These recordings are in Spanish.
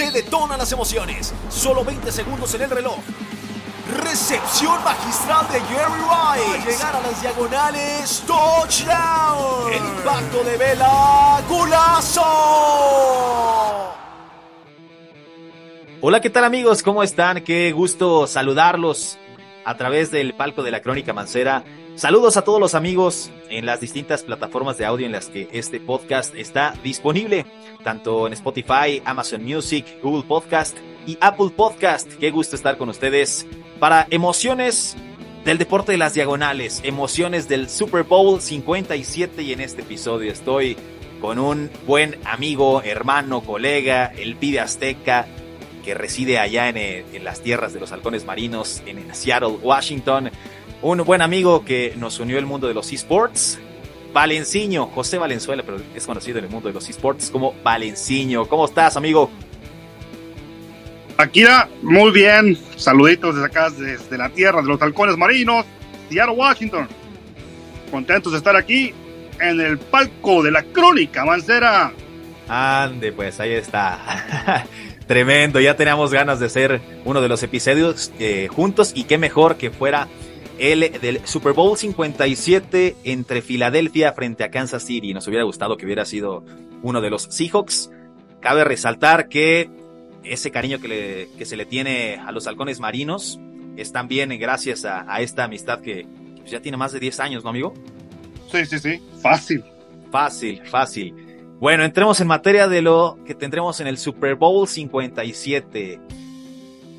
Se detonan las emociones. Solo 20 segundos en el reloj. Recepción magistral de Jerry Rice. llegar a las diagonales. Touchdown. El impacto de Vela. Gulazo. Hola, ¿qué tal amigos? ¿Cómo están? Qué gusto saludarlos a través del palco de la Crónica Mancera. Saludos a todos los amigos en las distintas plataformas de audio en las que este podcast está disponible, tanto en Spotify, Amazon Music, Google Podcast y Apple Podcast. Qué gusto estar con ustedes para emociones del deporte de las diagonales, emociones del Super Bowl 57 y en este episodio estoy con un buen amigo, hermano, colega, el pibe azteca, que reside allá en, las tierras de los halcones marinos, en, Seattle, Washington. Un buen amigo que nos unió el mundo de los esports. Valenciño, José Valenzuela, pero es conocido en el mundo de los esports como Valenciño. ¿Cómo estás, amigo? Akira, muy bien. Saluditos desde acá, desde la tierra de los halcones marinos, Seattle, Washington. Contentos de estar aquí en el palco de la crónica mancera. Ande, pues ahí está. Tremendo, ya teníamos ganas de hacer uno de los episodios eh, juntos y qué mejor que fuera el del Super Bowl 57 entre Filadelfia frente a Kansas City. Nos hubiera gustado que hubiera sido uno de los Seahawks. Cabe resaltar que ese cariño que, se le tiene a los halcones marinos es también gracias a, esta amistad que ya tiene más de 10 años, ¿no, amigo? Sí, sí, sí, fácil. Fácil, fácil. Bueno, entremos en materia de lo que tendremos en el Super Bowl 57.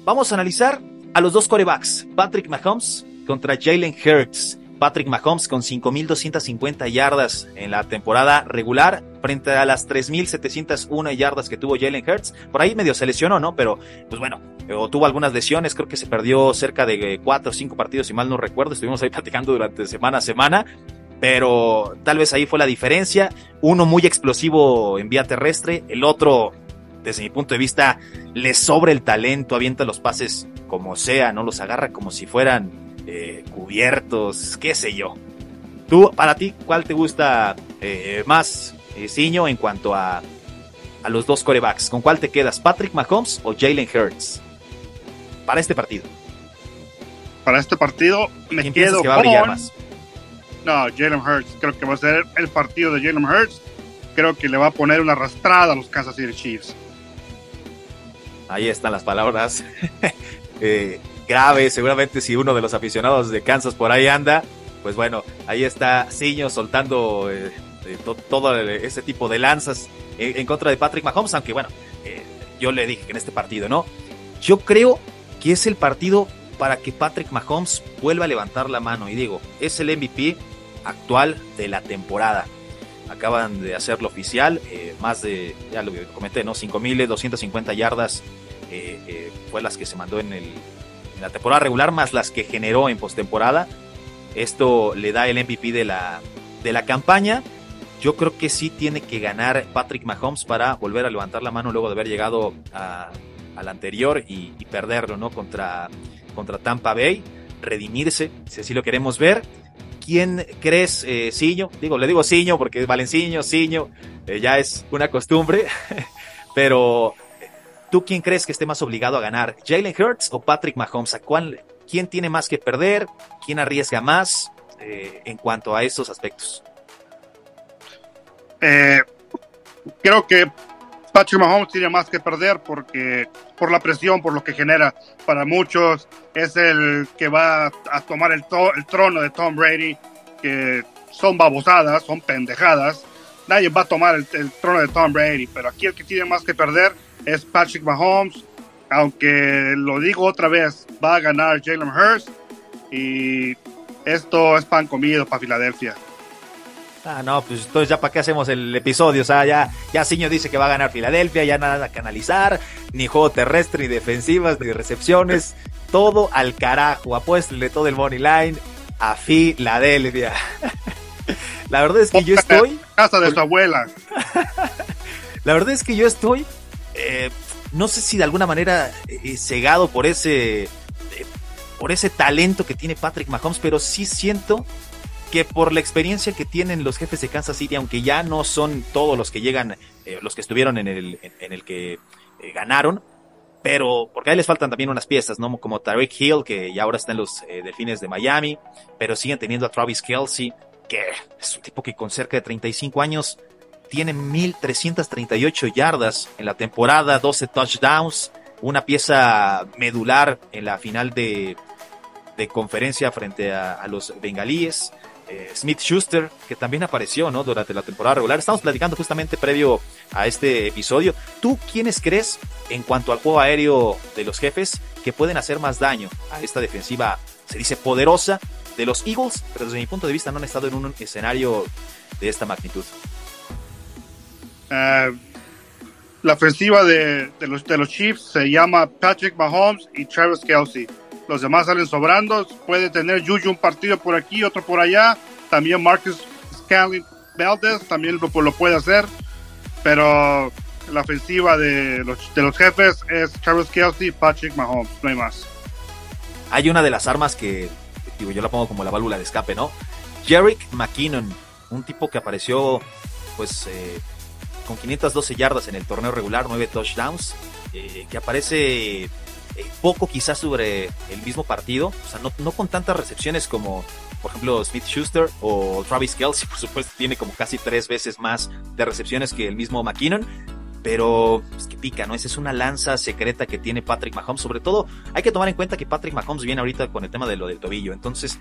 Vamos a analizar a los dos corebacks, Patrick Mahomes contra Jalen Hurts. Patrick Mahomes con 5.250 yardas en la temporada regular frente a las 3.701 yardas que tuvo Jalen Hurts. Por ahí medio se lesionó, ¿no? Pero, pues bueno, o tuvo algunas lesiones, creo que se perdió cerca de 4 o 5 partidos, si mal no recuerdo. Estuvimos ahí platicando durante semana a semana pero tal vez ahí fue la diferencia. Uno muy explosivo en vía terrestre, el otro, desde mi punto de vista, le sobra el talento, avienta los pases como sea, no los agarra como si fueran eh, cubiertos, qué sé yo. Tú, para ti, ¿cuál te gusta eh, más, eh, Ciño, en cuanto a, a los dos corebacks? ¿Con cuál te quedas, Patrick Mahomes o Jalen Hurts? Para este partido. Para este partido me quedo que va a brillar más? No, Jalen Hurts. Creo que va a ser el partido de Jalen Hurts. Creo que le va a poner una arrastrada a los Kansas City Chiefs. Ahí están las palabras eh, graves. Seguramente si uno de los aficionados de Kansas por ahí anda, pues bueno, ahí está Ciño soltando eh, eh, todo ese tipo de lanzas en, contra de Patrick Mahomes. Aunque bueno, yo le dije que en este partido, ¿no? Yo creo que es el partido para que Patrick Mahomes vuelva a levantar la mano. Y digo, es el MVP actual de la temporada. Acaban de hacerlo oficial, eh, más de, ya lo comenté, ¿no? 5.250 yardas eh, eh, fue las que se mandó en, el, en la temporada regular, más las que generó en postemporada. Esto le da el MVP de la, de la campaña. Yo creo que sí tiene que ganar Patrick Mahomes para volver a levantar la mano luego de haber llegado al anterior y, perderlo, ¿no? Contra, contra Tampa Bay, redimirse, si así lo queremos ver. ¿Quién crees, eh, Digo, le digo Ciño porque es Valenciño, Ciño, eh, ya es una costumbre, pero ¿tú quién crees que esté más obligado a ganar? ¿Jalen Hurts o Patrick Mahomes? ¿A cuál, ¿Quién tiene más que perder? ¿Quién arriesga más eh, en cuanto a esos aspectos? Eh, creo que Patrick Mahomes tiene más que perder porque por la presión, por lo que genera para muchos, es el que va a tomar el, trono de Tom Brady, que son babosadas, son pendejadas. Nadie va a tomar el, trono de Tom Brady, pero aquí el que tiene más que perder es Patrick Mahomes, aunque lo digo otra vez, va a ganar Jalen Hurst y esto es pan comido para Filadelfia. Ah, no, pues entonces ya para qué hacemos el episodio, o sea, ya, ya Ciño dice que va a ganar Filadelfia, ya nada a canalizar, ni juego terrestre, ni defensivas, ni recepciones, todo al carajo, apuéstele todo el money line a Filadelfia. La verdad es que yo estoy... Casa de su abuela. La verdad es que yo estoy, eh, no sé si de alguna manera eh, cegado por ese, eh, por ese talento que tiene Patrick Mahomes, pero sí siento que por la experiencia que tienen los jefes de Kansas City, aunque ya no son todos los que llegan, eh, los que estuvieron en el, que eh, ganaron, pero porque ahí les faltan también unas piezas, ¿no? Como Tariq Hill, que ya ahora está en los eh, Delfines de Miami, pero siguen teniendo a Travis Kelsey, que es un tipo que con cerca de 35 años tiene 1338 yardas en la temporada, 12 touchdowns, una pieza medular en la final de, de conferencia frente a los bengalíes. Eh, Smith Schuster, que también apareció ¿no? durante la temporada regular. Estamos platicando justamente previo a este episodio. ¿Tú quiénes crees en cuanto al juego aéreo de los jefes que pueden hacer más daño a esta defensiva, se dice poderosa, de los Eagles? Pero desde mi punto de vista no han estado en un escenario de esta magnitud. Uh, la ofensiva de, los, de los Chiefs se llama Patrick Mahomes y Travis Kelsey los demás salen sobrando. Puede tener Juju un partido por aquí, otro por allá. También Marcus Scanlon Valdez también lo, puede hacer. Pero la ofensiva de los, de los jefes es Travis Kelsey y Patrick Mahomes, no hay más. Hay una de las armas que, yo la pongo como la válvula de escape, ¿no? Jerick McKinnon, un tipo que apareció, pues, eh, con 512 yardas en el torneo regular, 9 touchdowns, eh, que aparece eh, poco quizás sobre el mismo partido, o sea, no, no, con tantas recepciones como, por ejemplo, Smith Schuster o Travis Kelsey, por supuesto, tiene como casi tres veces más de recepciones que el mismo McKinnon, pero es que pica, ¿no? Esa es una lanza secreta que tiene Patrick Mahomes. Sobre todo, hay que tomar en cuenta que Patrick Mahomes viene ahorita con el tema de lo del tobillo. Entonces,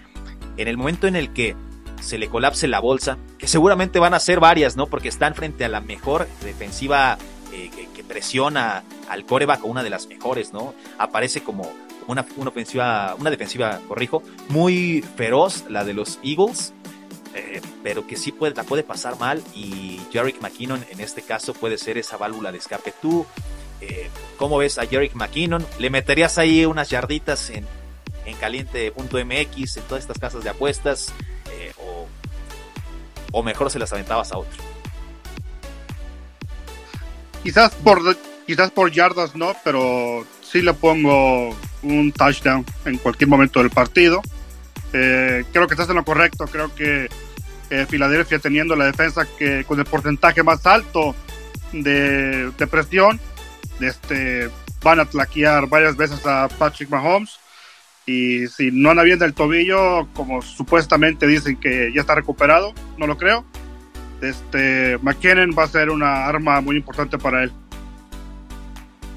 en el momento en el que se le colapse la bolsa, que seguramente van a ser varias, ¿no? Porque están frente a la mejor defensiva que, que, presiona al coreback, una de las mejores, ¿no? Aparece como una, una ofensiva, una defensiva, corrijo, muy feroz, la de los Eagles, eh, pero que sí puede, la puede pasar mal y Jarek McKinnon en este caso puede ser esa válvula de escape. ¿Tú eh, cómo ves a Jarek McKinnon? ¿Le meterías ahí unas yarditas en, en caliente.mx, en todas estas casas de apuestas? Eh, o, o mejor se las aventabas a otro? Quizás por, quizás por yardas no, pero sí le pongo un touchdown en cualquier momento del partido. Eh, creo que estás en lo correcto. Creo que eh, Filadelfia teniendo la defensa que con el porcentaje más alto de, de presión, este, van a tlaquear varias veces a Patrick Mahomes. Y si no anda bien del tobillo, como supuestamente dicen que ya está recuperado, no lo creo. Este, McKinnon va a ser una arma muy importante para él.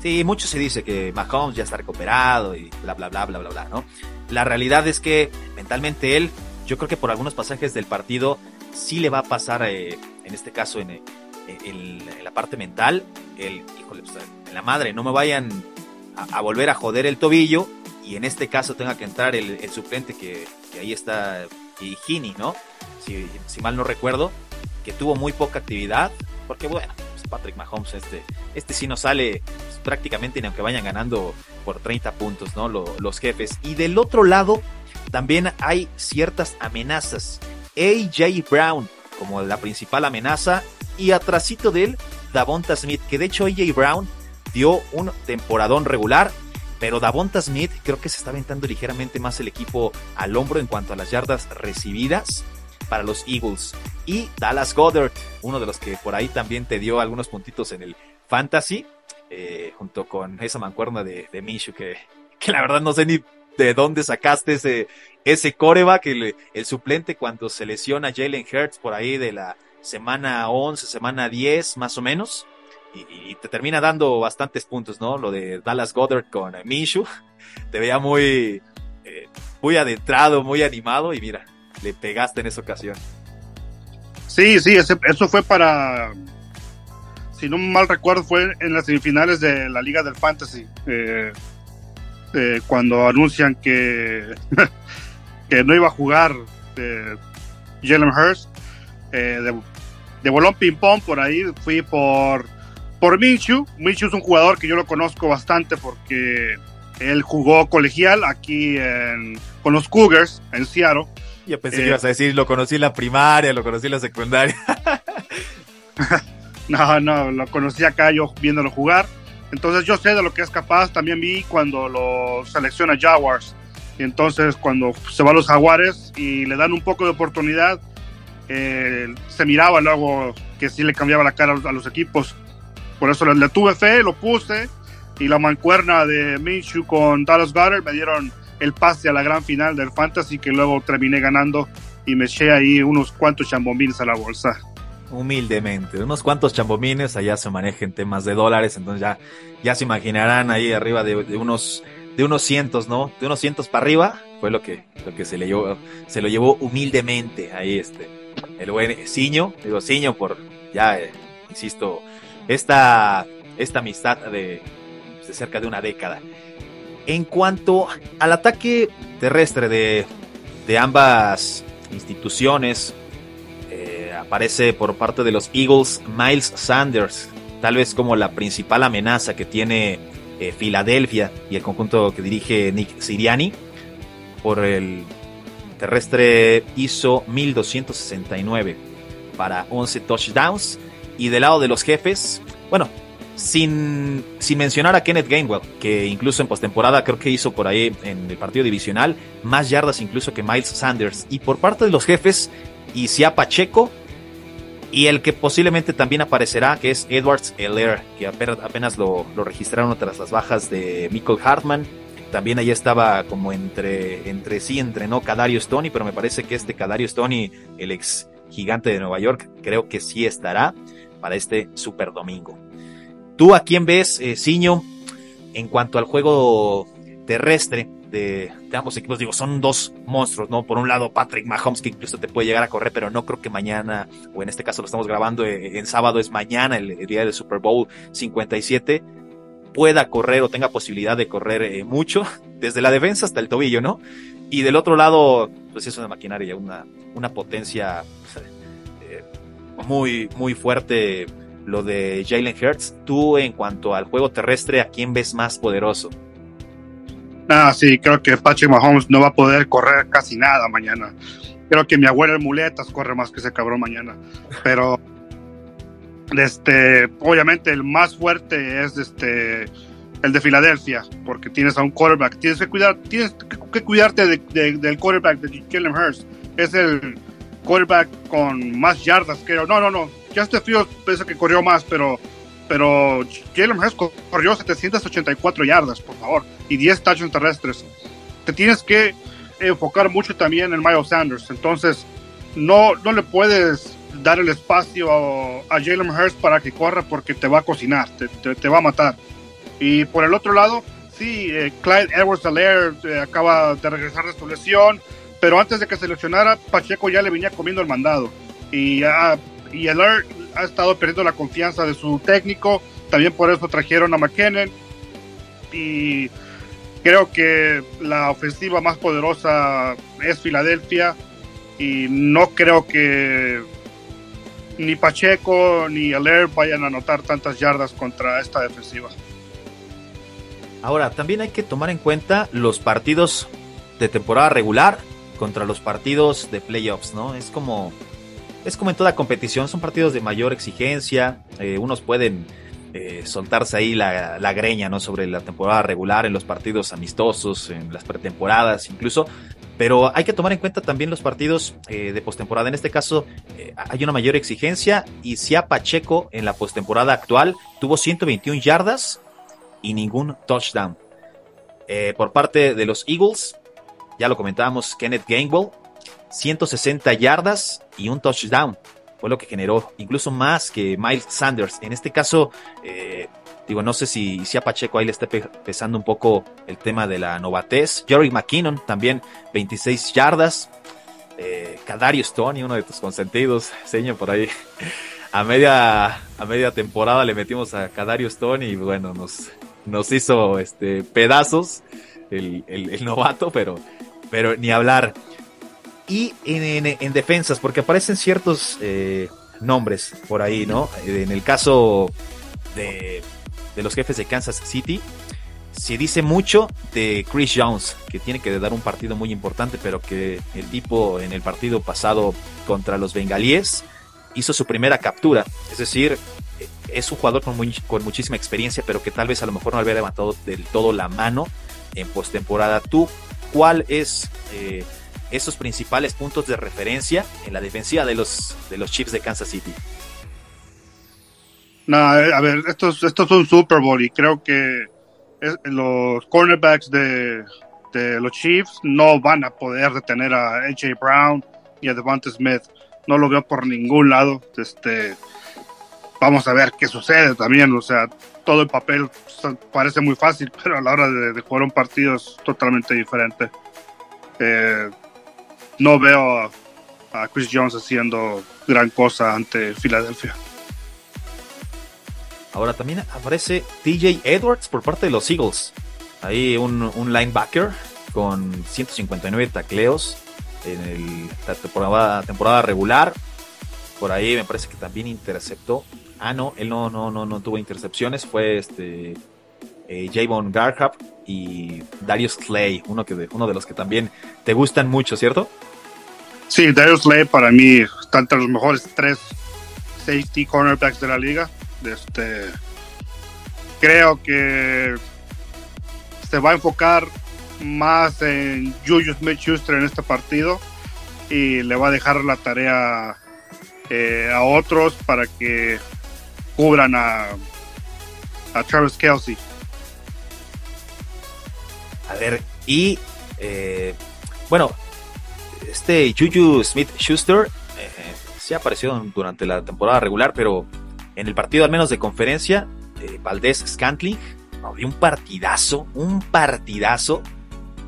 Sí, mucho se dice que Mahomes ya está recuperado y bla, bla, bla, bla, bla, bla, ¿no? La realidad es que mentalmente él, yo creo que por algunos pasajes del partido sí le va a pasar, eh, en este caso en, en, la parte mental, el, híjole, pues, en la madre, no me vayan a, volver a joder el tobillo y en este caso tenga que entrar el, suplente que, ahí está, Gini, ¿no? Si mal no recuerdo, que tuvo muy poca actividad, porque bueno, pues Patrick Mahomes, este, este sí no sale pues, prácticamente ni aunque vayan ganando por 30 puntos, ¿no? Lo, los jefes. Y del otro lado, también hay ciertas amenazas. AJ Brown como la principal amenaza y atrasito de él, Davonta Smith, que de hecho AJ Brown dio un temporadón regular, pero Davonta Smith creo que se está aventando ligeramente más el equipo al hombro en cuanto a las yardas recibidas para los Eagles. Y Dallas Goddard, uno de los que por ahí también te dio algunos puntitos en el Fantasy, eh, junto con esa mancuerna de, de que, que, la verdad no sé ni de dónde sacaste ese, ese coreback, el, el suplente cuando se lesiona Jalen Hurts por ahí de la semana 11, semana 10 más o menos. Y, y, te termina dando bastantes puntos, ¿no? Lo de Dallas Goddard con Minshew. Te veía muy, eh, muy adentrado, muy animado y mira, le pegaste en esa ocasión. Sí, sí, ese, eso fue para, si no mal recuerdo, fue en las semifinales de la Liga del Fantasy, eh, eh, cuando anuncian que, que no iba a jugar eh, Jalen Hurst, de, de, bolón ping-pong por ahí, fui por, por Minshew. Minshew es un jugador que yo lo conozco bastante porque él jugó colegial aquí con los Cougars en Seattle. Yo pensé eh, que ibas a decir, lo conocí en la primaria, lo conocí en la secundaria. no, no, lo conocí acá yo viéndolo jugar. Entonces yo sé de lo que es capaz. También vi cuando lo selecciona Jaguars. Y entonces cuando se va a los Jaguares y le dan un poco de oportunidad, eh, se miraba luego que sí le cambiaba la cara a los, equipos. por eso le, tuve fe, lo puse y la mancuerna de Minshew con Dallas Goddard me dieron el pase a la gran final del Fantasy que luego terminé ganando y me eché ahí unos cuantos chambomines a la bolsa. Humildemente, unos cuantos chambomines, allá se manejan temas de dólares, entonces ya, ya se imaginarán ahí arriba de, unos de unos cientos, ¿no? De unos cientos para arriba, fue lo que, lo que se le llevó, se lo llevó humildemente ahí este, el buen Ciño, digo Ciño por, ya, eh, insisto, esta, esta amistad de, de cerca de una década. En cuanto al ataque terrestre de, de ambas instituciones, eh, aparece por parte de los Eagles Miles Sanders, tal vez como la principal amenaza que tiene eh, Filadelfia y el conjunto que dirige Nick Siriani. Por el terrestre hizo 1269 para 11 touchdowns. Y del lado de los jefes, bueno, sin, sin mencionar a Kenneth Gainwell, que incluso en postemporada creo que hizo por ahí en el partido divisional más yardas incluso que Miles Sanders. Y por parte de los jefes, Isia Pacheco y el que posiblemente también aparecerá, que es Edwards Elair, que apenas lo, lo, registraron tras las bajas de Michael Hartman. También ahí estaba como entre, entre sí, entrenó Cadario Stoney, pero me parece que este Cadario Stoney, el ex gigante de Nueva York, creo que sí estará para este Super Domingo. ¿Tú a quién ves, eh, Ciño, en cuanto al juego terrestre de, ambos equipos? Digo, son dos monstruos, ¿no? Por un lado, Patrick Mahomes, que incluso te puede llegar a correr, pero no creo que mañana, o en este caso lo estamos grabando eh, en sábado, es mañana, el, día del Super Bowl 57, pueda correr o tenga posibilidad de correr eh, mucho, desde la defensa hasta el tobillo, ¿no? Y del otro lado, pues es una maquinaria, una, una potencia eh, muy, muy fuerte lo de Jalen Hurts. Tú, en cuanto al juego terrestre, ¿a quién ves más poderoso? Ah, sí, creo que Patrick Mahomes no va a poder correr casi nada mañana. Creo que mi abuelo en muletas corre más que ese cabrón mañana. Pero, este, obviamente el más fuerte es este, el de Filadelfia, porque tienes a un quarterback. Tienes que cuidar, tienes que, cuidarte del quarterback de Jalen Hurts. Es el quarterback con más yardas, creo. No, no, no. Justin Fields pensé que corrió más, pero, pero Jalen Hurts corrió 784 yardas, por favor, y 10 touchdowns terrestres. Te tienes que enfocar mucho también en Miles Sanders. Entonces, no, no le puedes dar el espacio a, Jalen Hurts para que corra porque te va a cocinar, te, te, va a matar. Y por el otro lado, sí, eh, Clyde Edwards Alaire eh, acaba de regresar de su lesión pero antes de que se lesionara, Pacheco ya le venía comiendo el mandado. Y, y Alert ha estado perdiendo la confianza de su técnico, también por eso trajeron a McKinnon. Y creo que la ofensiva más poderosa es Filadelfia. Y no creo que ni Pacheco ni Alert vayan a anotar tantas yardas contra esta defensiva. Ahora, también hay que tomar en cuenta los partidos de temporada regular contra los partidos de playoffs, ¿no? Es como, es como en toda competición, son partidos de mayor exigencia, eh, unos pueden eh, soltarse ahí la, greña, ¿no? Sobre la temporada regular, en los partidos amistosos, en las pretemporadas incluso, pero hay que tomar en cuenta también los partidos eh, de postemporada. En este caso, hay una mayor exigencia y si a Pacheco en la postemporada actual tuvo 121 yardas y ningún touchdown. por parte de los Eagles, ya lo comentábamos, Kenneth Gainwell, 160 yardas y un touchdown. Fue lo que generó, incluso más que Miles Sanders. En este caso, eh, digo, no sé si, si a Pacheco ahí le está pesando un poco el tema de la novatez. Jerry McKinnon también, 26 yardas. Eh, Cadario Stoney, uno de tus consentidos, señor por ahí. A media, a media temporada le metimos a Cadario Stone y bueno, nos, nos hizo este, pedazos el, el novato, pero pero ni hablar. Y en, defensas, porque aparecen ciertos eh, nombres por ahí, ¿no? En el caso de, los jefes de Kansas City, se dice mucho de Chris Jones, que tiene que dar un partido muy importante, pero que el tipo en el partido pasado contra los bengalíes hizo su primera captura. Es decir, es un jugador con, con muchísima experiencia, pero que tal vez a lo mejor no había levantado del todo la mano en postemporada. ¿Tú cuál es eh, esos principales puntos de referencia en la defensiva de los, de los Chiefs de Kansas City. No, a ver, esto es, esto es un Super Bowl y creo que los cornerbacks de, de, los Chiefs no van a poder detener a AJ Brown y a Devonta Smith. No lo veo por ningún lado. Este, vamos a ver qué sucede también. O sea, todo el papel parece muy fácil, pero a la hora de, jugar un partido es totalmente diferente. Eh, no veo a Chris Jones haciendo gran cosa ante Filadelfia. Ahora también aparece TJ Edwards por parte de los Eagles. Ahí un, linebacker con 159 tacleos en la temporada, temporada, regular. Por ahí me parece que también interceptó. Ah, no, él no, no, no, no tuvo intercepciones. Fue este eh, Javon Garhab y Darius Clay, uno, que uno de los que también te gustan mucho, ¿cierto? Sí, Darius Clay para mí está entre los mejores tres safety cornerbacks de la liga. Este, creo que se va a enfocar más en Julius Smith-Schuster en este partido y le va a dejar la tarea eh, a otros para que cubran a, a Travis Kelsey. A ver, y eh, bueno, este Juju Smith Schuster eh, se ha aparecido durante la temporada regular, pero en el partido al menos de conferencia, eh, Valdés Scantling, dio un partidazo, un partidazo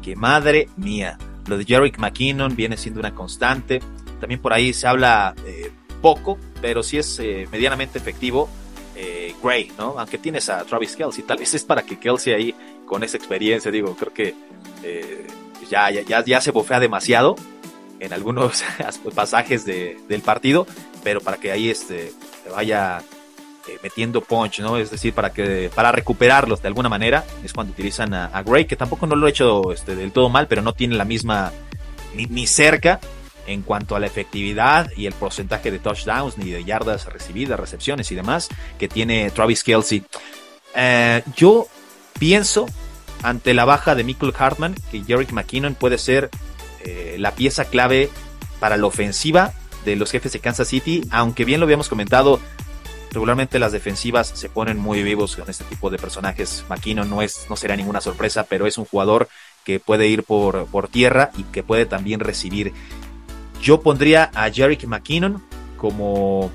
que madre mía. Lo de Jerick McKinnon viene siendo una constante. También por ahí se habla eh, poco, pero sí es eh, medianamente efectivo. Gray, ¿no? Aunque tienes a Travis Kelsey, tal vez es para que Kelsey ahí con esa experiencia, digo, creo que ya, ya, ya, se bofea demasiado en algunos pasajes del partido, pero para que ahí este, vaya eh, metiendo punch, ¿no? Es decir, para que para recuperarlos de alguna manera es cuando utilizan a, Gray, que tampoco no lo ha hecho este, del todo mal, pero no tiene la misma ni, cerca en cuanto a la efectividad y el porcentaje de touchdowns, ni de yardas recibidas, recepciones y demás que tiene Travis Kelsey. Eh, yo pienso, ante la baja de Michael Hartman, que Jerick McKinnon puede ser eh, la pieza clave para la ofensiva de los jefes de Kansas City, aunque bien lo habíamos comentado, regularmente las defensivas se ponen muy vivos con este tipo de personajes. McKinnon no, es, no será ninguna sorpresa, pero es un jugador que puede ir por, por tierra y que puede también recibir. Yo pondría a Jerick McKinnon como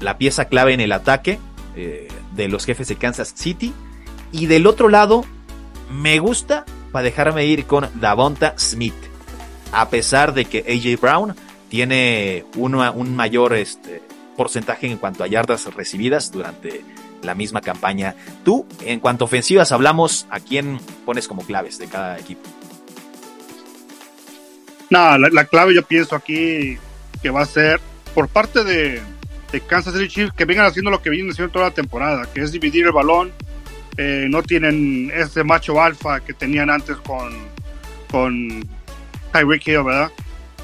la pieza clave en el ataque eh, de los jefes de Kansas City. Y del otro lado, me gusta para dejarme ir con Davonta Smith. A pesar de que AJ Brown tiene un mayor este, porcentaje en cuanto a yardas recibidas durante la misma campaña. Tú, en cuanto a ofensivas, hablamos a quién pones como claves de cada equipo. No, la, clave yo pienso aquí que va a ser por parte de, Kansas City Chiefs que vengan haciendo lo que vienen haciendo toda la temporada, que es dividir el balón. Eh, no tienen ese macho alfa que tenían antes con, con Tyreek Hill, ¿verdad?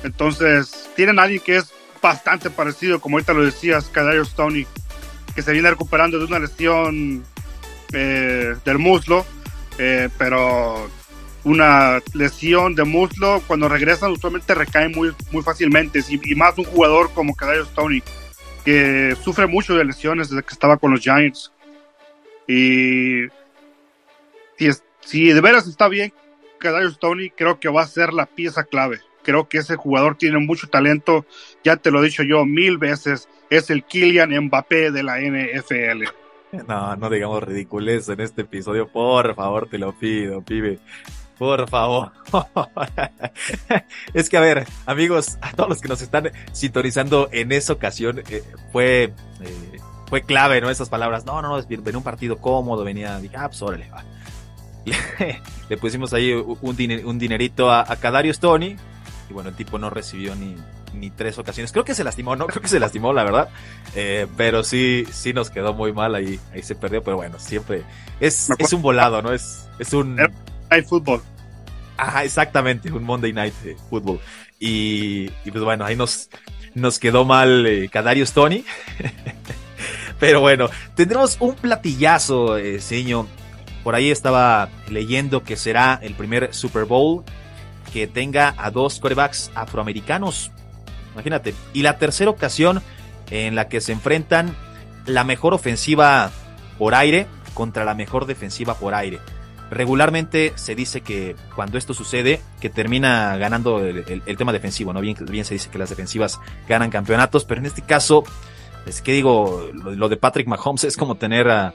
Entonces, tienen a alguien que es bastante parecido, como ahorita lo decías, Cadario Stoney, que se viene recuperando de una lesión eh, del muslo, eh, pero una lesión de muslo, cuando regresan usualmente recae muy, muy fácilmente, y, más un jugador como Cadario Stoney, que sufre mucho de lesiones desde que estaba con los Giants. Y si, si de veras está bien, Cadario Stoney creo que va a ser la pieza clave. Creo que ese jugador tiene mucho talento. Ya te lo he dicho yo mil veces. Es el Kylian Mbappé de la NFL. No, no digamos ridiculez en este episodio. Por favor, te lo pido, pibe. Por favor. es que, a ver, amigos, a todos los que nos están sintonizando en esa ocasión, eh, fue, eh, fue clave, ¿no? Esas palabras. No, no, no, venía un partido cómodo, venía, dije, ah, pues órale, va. Le, pusimos ahí un, dinerito a, a Kadarius Tony, y bueno, el tipo no recibió ni, ni tres ocasiones. Creo que se lastimó, no creo que se lastimó, la verdad. Eh, pero sí, sí nos quedó muy mal ahí, ahí se perdió. Pero bueno, siempre es, es un volado, ¿no? Es, es un. Hay fútbol. Ajá, exactamente, un Monday Night Football. Y, y pues bueno, ahí nos, nos quedó mal eh, Tony. pero bueno, tendremos un platillazo, eh, señor. Por ahí estaba leyendo que será el primer Super Bowl que tenga a dos corebacks afroamericanos. Imagínate. Y la tercera ocasión en la que se enfrentan la mejor ofensiva por aire contra la mejor defensiva por aire. Regularmente se dice que cuando esto sucede, que termina ganando el, tema defensivo, ¿no? Bien, bien se dice que las defensivas ganan campeonatos, pero en este caso, es que digo, lo, de Patrick Mahomes es como tener a,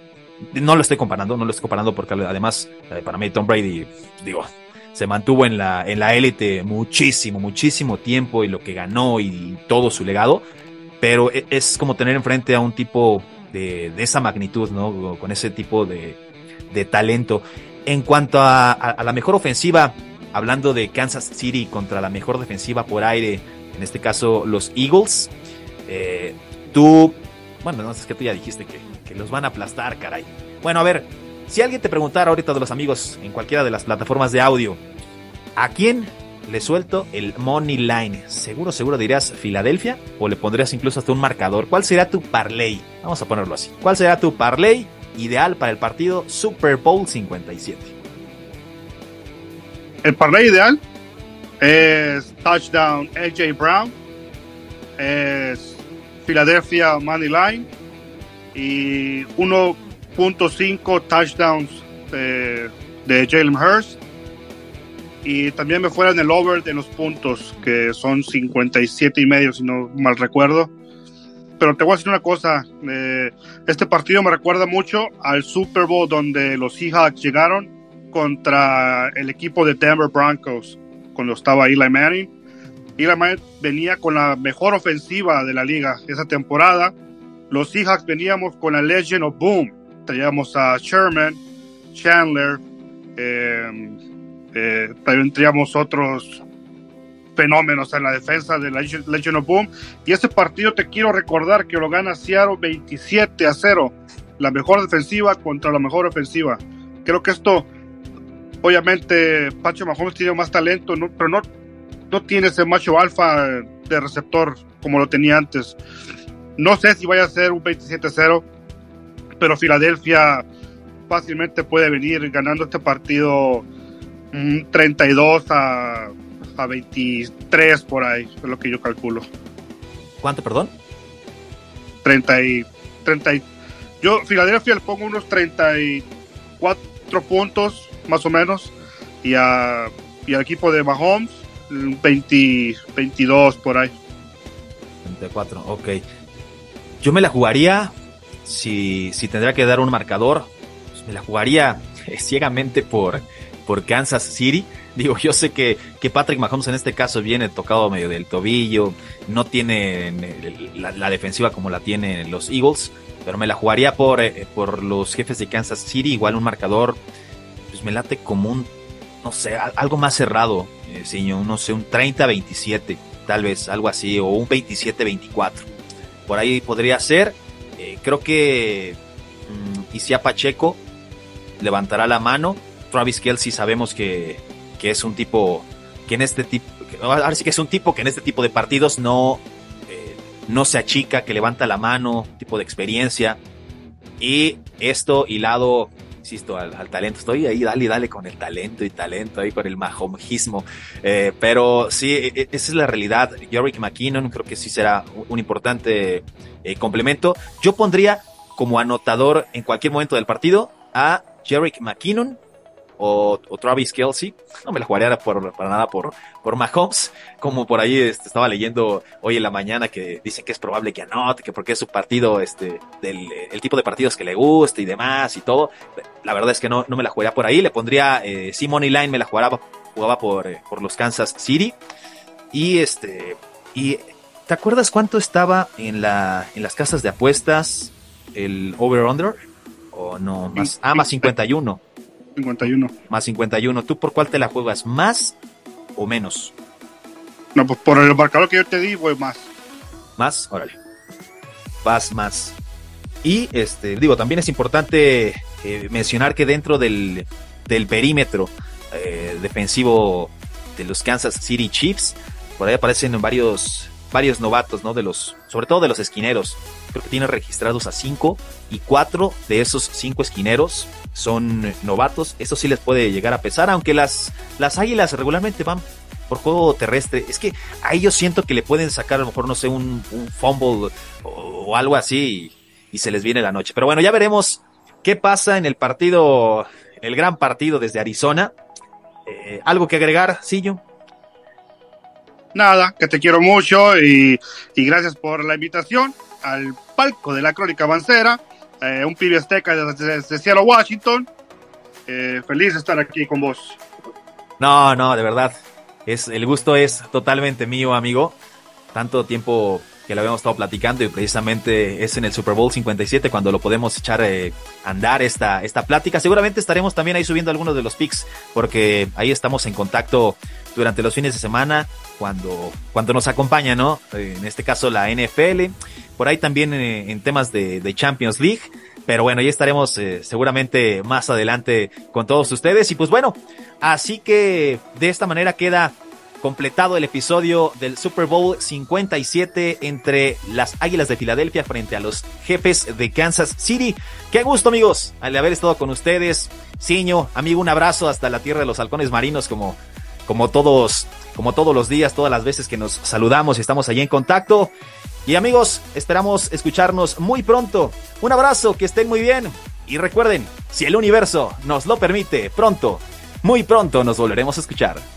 no lo estoy comparando, no lo estoy comparando porque además, eh, para mí Tom Brady, digo, se mantuvo en la, en la élite muchísimo, muchísimo tiempo y lo que ganó y todo su legado, pero e, es como tener enfrente a un tipo de, de esa magnitud, ¿no? Con ese tipo de, de talento. En cuanto a, la mejor ofensiva, hablando de Kansas City contra la mejor defensiva por aire, en este caso los Eagles, eh, tú, bueno, no sé, es que tú ya dijiste que, que los van a aplastar, caray. Bueno, a ver, si alguien te preguntara ahorita de los amigos en cualquiera de las plataformas de audio, ¿a quién le suelto el money line. Seguro, seguro dirías Filadelfia o le pondrías incluso hasta un marcador. ¿Cuál será tu parlay? Vamos a ponerlo así. ¿Cuál será tu parlay ideal para el partido Super Bowl 57? El parlay ideal es touchdown AJ Brown, es Filadelfia money line y 1.5 touchdowns de, de Jalen Hurst y también me fuera en el over de los puntos, que son 57 y medio, si no mal recuerdo. Pero te voy a decir una cosa, eh, este partido me recuerda mucho al Super Bowl donde los Seahawks llegaron contra el equipo de Denver Broncos, cuando estaba Eli Manning. Eli Manning venía con la mejor ofensiva de la liga esa temporada. Los Seahawks veníamos con la Legend of Boom. Traíamos a Sherman, Chandler, eh, eh, también teníamos otros fenómenos en la defensa de la Legion of Boom. Y ese partido te quiero recordar que lo gana Seattle 27 a 0. La mejor defensiva contra la mejor ofensiva. Creo que esto, obviamente, Pacho Mahomes tiene más talento, pero no, no tiene ese macho alfa de receptor como lo tenía antes. No sé si vaya a ser un 27 a 0, pero Filadelfia fácilmente puede venir ganando este partido 32 a, a 23 por ahí, es lo que yo calculo. ¿Cuánto, perdón? 30 y, 30 yo Filadelfia le pongo unos 34 puntos más o menos y, a, y al equipo de Mahomes 20, 22 por ahí. 24, ok. Yo me la jugaría, si, si tendría que dar un marcador, pues me la jugaría ciegamente por, por Kansas City. Digo, yo sé que, que Patrick Mahomes en este caso viene tocado medio del tobillo, no tiene la, defensiva como la tienen los Eagles, pero me la jugaría por, eh, por los jefes de Kansas City, igual un marcador, pues me late como un, no sé, algo más cerrado, eh, no sé, un 30-27, tal vez, algo así, o un 27-24. Por ahí podría ser. Eh, creo que mm, Isia Pacheco levantará la mano Travis Kelsey sabemos que, es un tipo que en este tipo, ahora sí que es un tipo que en este tipo de partidos no, eh, no se achica, que levanta la mano, tipo de experiencia. Y esto hilado, insisto, al, talento. Estoy ahí, dale dale con el talento y talento, ahí con el mahomejismo. Eh, pero sí, e, e, esa es la realidad. Yorick McKinnon creo que sí será un importante eh, complemento. Yo pondría como anotador en cualquier momento del partido a Jerick McKinnon o, Travis Kelsey. No me la jugaría por, para nada por, por Mahomes. Como por ahí este, estaba leyendo hoy en la mañana que dicen que es probable que anote, que porque es su partido, este, del el tipo de partidos que le gusta y demás y todo. La verdad es que no, no me la jugaría por ahí. Le pondría eh, Money Line, me la jugaba, jugaba por, eh, por los Kansas City. Y este, y ¿te acuerdas cuánto estaba en, la, en las casas de apuestas el over-under? ¿O no? Más, ah, más 51. 51. Más 51. ¿Tú por cuál te la juegas? ¿Más o menos? No, pues por el marcador que yo te di, voy más. ¿Más? Órale. Vas más. Y este, digo, también es importante eh, mencionar que dentro del, del perímetro eh, defensivo de los Kansas City Chiefs, por ahí aparecen varios, varios novatos, ¿no? De los, sobre todo de los esquineros. Creo que tiene registrados a cinco y cuatro de esos cinco esquineros son novatos, eso sí les puede llegar a pesar, aunque las, las águilas regularmente van por juego terrestre. Es que a ellos siento que le pueden sacar a lo mejor, no sé, un, fumble o, algo así y se les viene la noche. Pero bueno, ya veremos qué pasa en el partido, el gran partido desde Arizona. Eh, ¿Algo que agregar, Sillo? Nada, que te quiero mucho y, gracias por la invitación al palco de la Crónica Avancera, eh, un pibe azteca desde, Seattle, Washington. Eh, feliz de estar aquí con vos. No, no, de verdad. Es, el gusto es totalmente mío, amigo. Tanto tiempo que lo habíamos estado platicando y precisamente es en el Super Bowl 57 cuando lo podemos echar eh, a andar esta, esta plática. Seguramente estaremos también ahí subiendo algunos de los pics porque ahí estamos en contacto durante los fines de semana cuando, cuando nos acompaña, ¿no? En este caso la NFL, por ahí también eh, en temas de, Champions League. Pero bueno, ya estaremos eh, seguramente más adelante con todos ustedes. Y pues bueno, así que de esta manera queda completado el episodio del Super Bowl 57 entre las Águilas de Filadelfia frente a los jefes de Kansas City. Qué gusto amigos al haber estado con ustedes. Ciño, amigo, un abrazo hasta la tierra de los halcones marinos como, como todos, como todos los días, todas las veces que nos saludamos y estamos allí en contacto. Y amigos, esperamos escucharnos muy pronto. Un abrazo, que estén muy bien. Y recuerden, si el universo nos lo permite, pronto, muy pronto nos volveremos a escuchar.